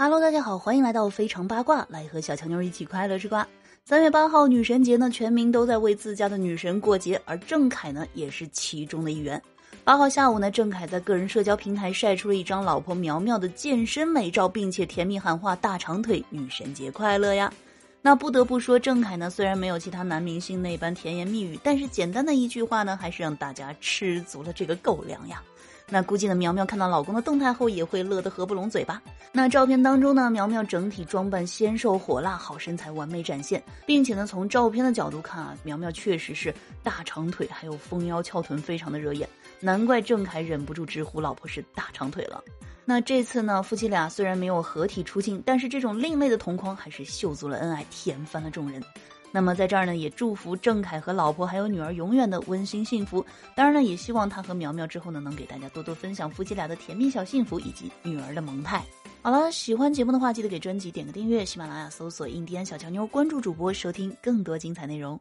Hello，大家好，欢迎来到非常八卦，来和小强妞一起快乐吃瓜。三月八号女神节呢，全民都在为自家的女神过节，而郑恺呢也是其中的一员。八号下午呢，郑恺在个人社交平台晒出了一张老婆苗苗的健身美照，并且甜蜜喊话“大长腿，女神节快乐呀”。那不得不说，郑恺呢虽然没有其他男明星那般甜言蜜语，但是简单的一句话呢，还是让大家吃足了这个狗粮呀。那估计呢，苗苗看到老公的动态后也会乐得合不拢嘴吧。那照片当中呢，苗苗整体装扮纤瘦火辣，好身材完美展现，并且呢，从照片的角度看啊，苗苗确实是大长腿，还有丰腰翘臀，非常的惹眼。难怪郑恺忍不住直呼老婆是大长腿了。那这次呢，夫妻俩虽然没有合体出镜，但是这种另类的同框还是秀足了恩爱，甜翻了众人。那么在这儿呢，也祝福郑恺和老婆还有女儿永远的温馨幸福。当然呢，也希望他和苗苗之后呢，能给大家多多分享夫妻俩的甜蜜小幸福以及女儿的萌态。好了，喜欢节目的话，记得给专辑点个订阅。喜马拉雅搜索“印第安小乔妞”，关注主播，收听更多精彩内容。